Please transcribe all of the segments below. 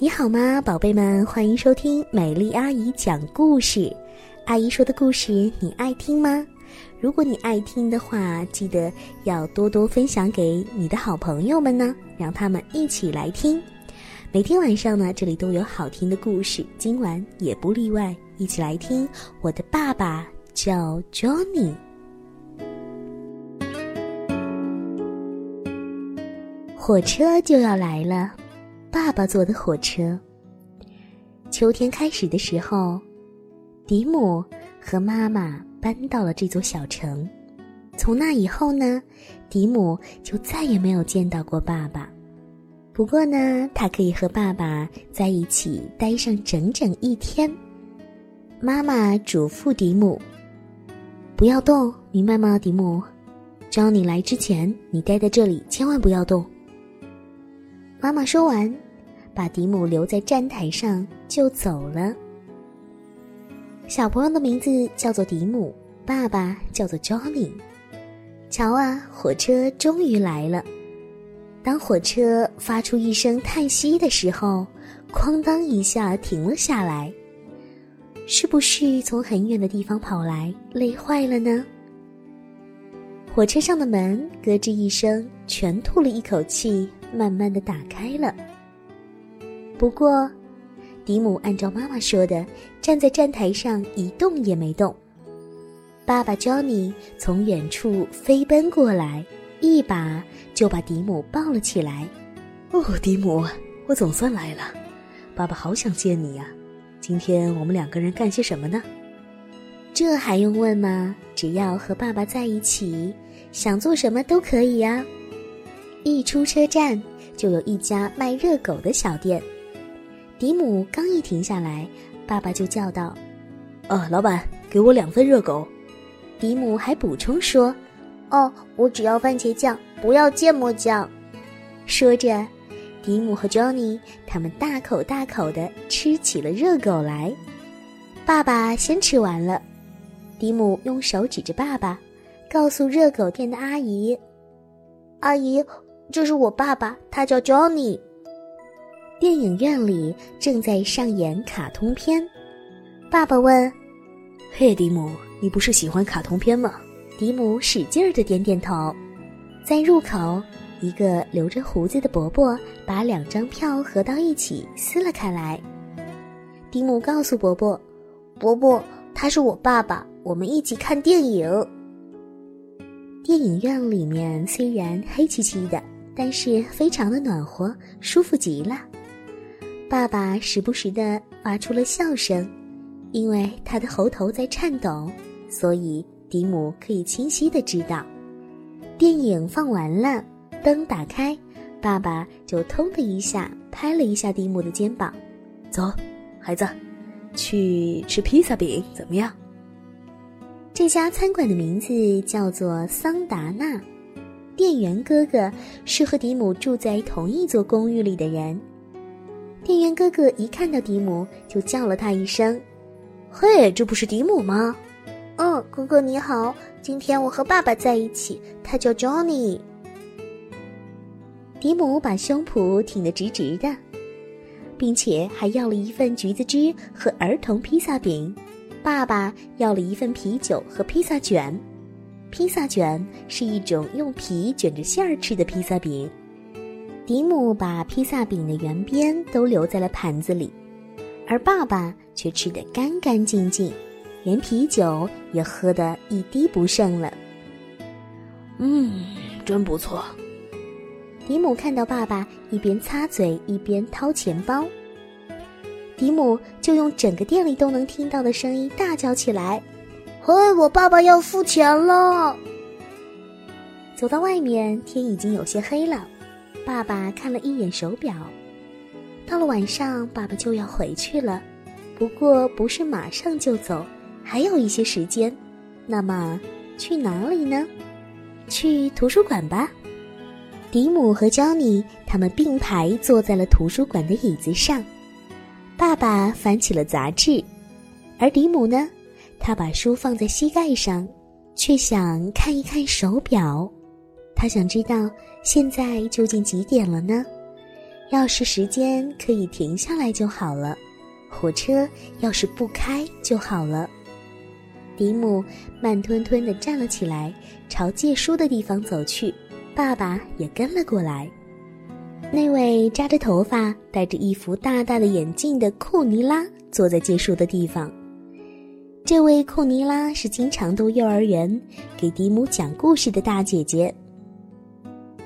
你好吗，宝贝们？欢迎收听美丽阿姨讲故事。阿姨说的故事你爱听吗？如果你爱听的话，记得要多多分享给你的好朋友们呢，让他们一起来听。每天晚上呢，这里都有好听的故事，今晚也不例外。一起来听。我的爸爸叫 Johnny。火车就要来了。爸爸坐的火车。秋天开始的时候，迪姆和妈妈搬到了这座小城。从那以后呢，迪姆就再也没有见到过爸爸。不过呢，他可以和爸爸在一起待上整整一天。妈妈嘱咐迪姆：“不要动，明白吗，迪姆？只要你来之前，你待在这里，千万不要动。”妈妈说完，把迪姆留在站台上就走了。小朋友的名字叫做迪姆，爸爸叫做 Johnny。瞧啊，火车终于来了。当火车发出一声叹息的时候，哐当一下停了下来。是不是从很远的地方跑来，累坏了呢？火车上的门咯吱一声，全吐了一口气。慢慢的打开了。不过，迪姆按照妈妈说的，站在站台上一动也没动。爸爸 Johnny 从远处飞奔过来，一把就把迪姆抱了起来。哦，迪姆，我总算来了，爸爸好想见你呀！今天我们两个人干些什么呢？这还用问吗？只要和爸爸在一起，想做什么都可以呀。一出车站，就有一家卖热狗的小店。迪姆刚一停下来，爸爸就叫道：“哦，老板，给我两份热狗。”迪姆还补充说：“哦，我只要番茄酱，不要芥末酱。”说着，迪姆和 Johnny 他们大口大口的吃起了热狗来。爸爸先吃完了，迪姆用手指着爸爸，告诉热狗店的阿姨：“阿姨。”这是我爸爸，他叫 Johnny。电影院里正在上演卡通片，爸爸问：“嘿，迪姆，你不是喜欢卡通片吗？”迪姆使劲儿的点点头。在入口，一个留着胡子的伯伯把两张票合到一起撕了开来。迪姆告诉伯伯：“伯伯，他是我爸爸，我们一起看电影。”电影院里面虽然黑漆漆的。但是非常的暖和，舒服极了。爸爸时不时的发出了笑声，因为他的喉头在颤抖，所以迪姆可以清晰的知道。电影放完了，灯打开，爸爸就通的一下拍了一下迪姆的肩膀：“走，孩子，去吃披萨饼怎么样？”这家餐馆的名字叫做桑达纳。店员哥哥是和迪姆住在同一座公寓里的人。店员哥哥一看到迪姆，就叫了他一声：“嘿，这不是迪姆吗？”“嗯，哥哥你好，今天我和爸爸在一起，他叫 Johnny。”迪姆把胸脯挺得直直的，并且还要了一份橘子汁和儿童披萨饼。爸爸要了一份啤酒和披萨卷。披萨卷是一种用皮卷着馅儿吃的披萨饼。迪姆把披萨饼的圆边都留在了盘子里，而爸爸却吃得干干净净，连啤酒也喝得一滴不剩了。嗯，真不错。迪姆看到爸爸一边擦嘴一边掏钱包，迪姆就用整个店里都能听到的声音大叫起来。嘿，我爸爸要付钱了。走到外面，天已经有些黑了。爸爸看了一眼手表，到了晚上，爸爸就要回去了。不过不是马上就走，还有一些时间。那么去哪里呢？去图书馆吧。迪姆和 Joey 他们并排坐在了图书馆的椅子上。爸爸翻起了杂志，而迪姆呢？他把书放在膝盖上，却想看一看手表。他想知道现在究竟几点了呢？要是时间可以停下来就好了，火车要是不开就好了。迪姆慢吞吞地站了起来，朝借书的地方走去，爸爸也跟了过来。那位扎着头发、戴着一副大大的眼镜的库尼拉坐在借书的地方。这位库尼拉是经常到幼儿园给迪姆讲故事的大姐姐。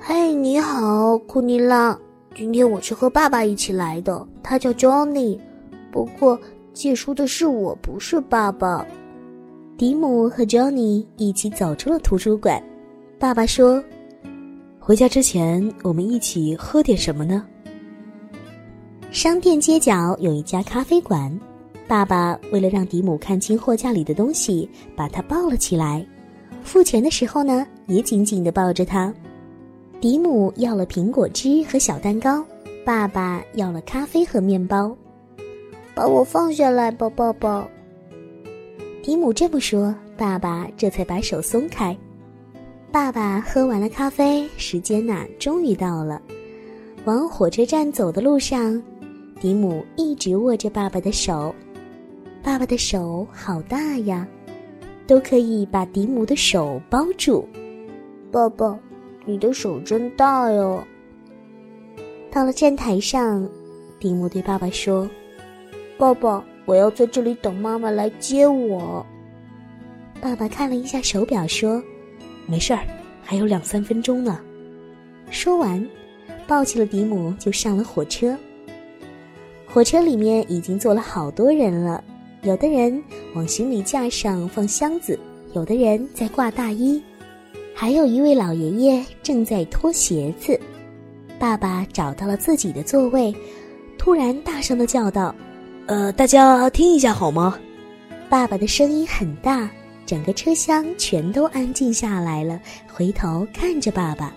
嘿，你好，库尼拉。今天我是和爸爸一起来的，他叫 Johnny。不过借书的是我，不是爸爸。迪姆和 Johnny 一起走出了图书馆。爸爸说。回家之前，我们一起喝点什么呢？商店街角有一家咖啡馆，爸爸为了让迪姆看清货架里的东西，把他抱了起来。付钱的时候呢，也紧紧的抱着他。迪姆要了苹果汁和小蛋糕，爸爸要了咖啡和面包。把我放下来吧，爸爸。迪姆这么说，爸爸这才把手松开。爸爸喝完了咖啡，时间呐，终于到了。往火车站走的路上，迪姆一直握着爸爸的手。爸爸的手好大呀，都可以把迪姆的手包住。爸爸，你的手真大哟。到了站台上，迪姆对爸爸说：“爸爸，我要在这里等妈妈来接我。”爸爸看了一下手表，说。没事儿，还有两三分钟呢。说完，抱起了迪姆就上了火车。火车里面已经坐了好多人了，有的人往行李架上放箱子，有的人在挂大衣，还有一位老爷爷正在脱鞋子。爸爸找到了自己的座位，突然大声的叫道：“呃，大家听一下好吗？”爸爸的声音很大。整个车厢全都安静下来了，回头看着爸爸。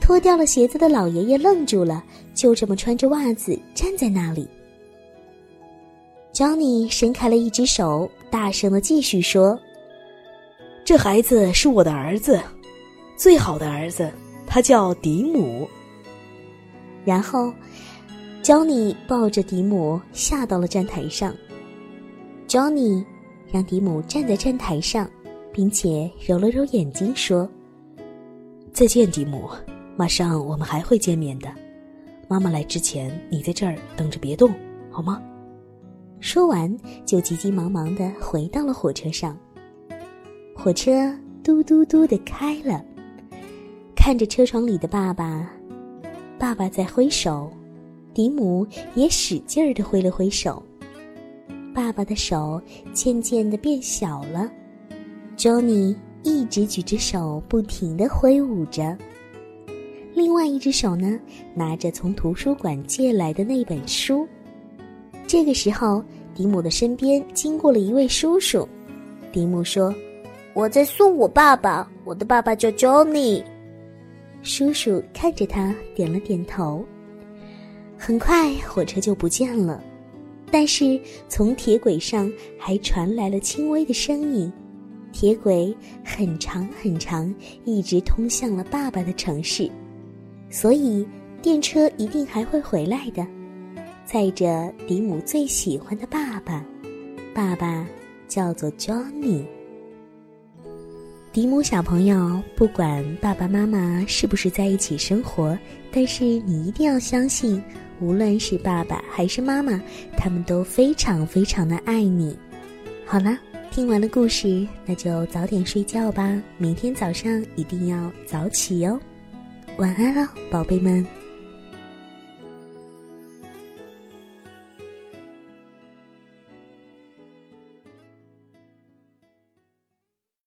脱掉了鞋子的老爷爷愣住了，就这么穿着袜子站在那里。Johnny 伸开了一只手，大声的继续说：“这孩子是我的儿子，最好的儿子，他叫迪姆。”然后，Johnny 抱着迪姆下到了站台上。Johnny。让迪姆站在站台上，并且揉了揉眼睛，说：“再见，迪姆，马上我们还会见面的。妈妈来之前，你在这儿等着，别动，好吗？”说完，就急急忙忙的回到了火车上。火车嘟嘟嘟的开了，看着车窗里的爸爸，爸爸在挥手，迪姆也使劲儿的挥了挥手。爸爸的手渐渐的变小了，Johnny 一直举着手，不停的挥舞着。另外一只手呢，拿着从图书馆借来的那本书。这个时候，迪姆的身边经过了一位叔叔。迪姆说：“我在送我爸爸，我的爸爸叫 Johnny。”叔叔看着他，点了点头。很快，火车就不见了。但是从铁轨上还传来了轻微的声音，铁轨很长很长，一直通向了爸爸的城市，所以电车一定还会回来的，载着迪姆最喜欢的爸爸。爸爸叫做 Johnny。迪姆小朋友，不管爸爸妈妈是不是在一起生活，但是你一定要相信。无论是爸爸还是妈妈，他们都非常非常的爱你。好了，听完了故事，那就早点睡觉吧。明天早上一定要早起哟。晚安了，宝贝们。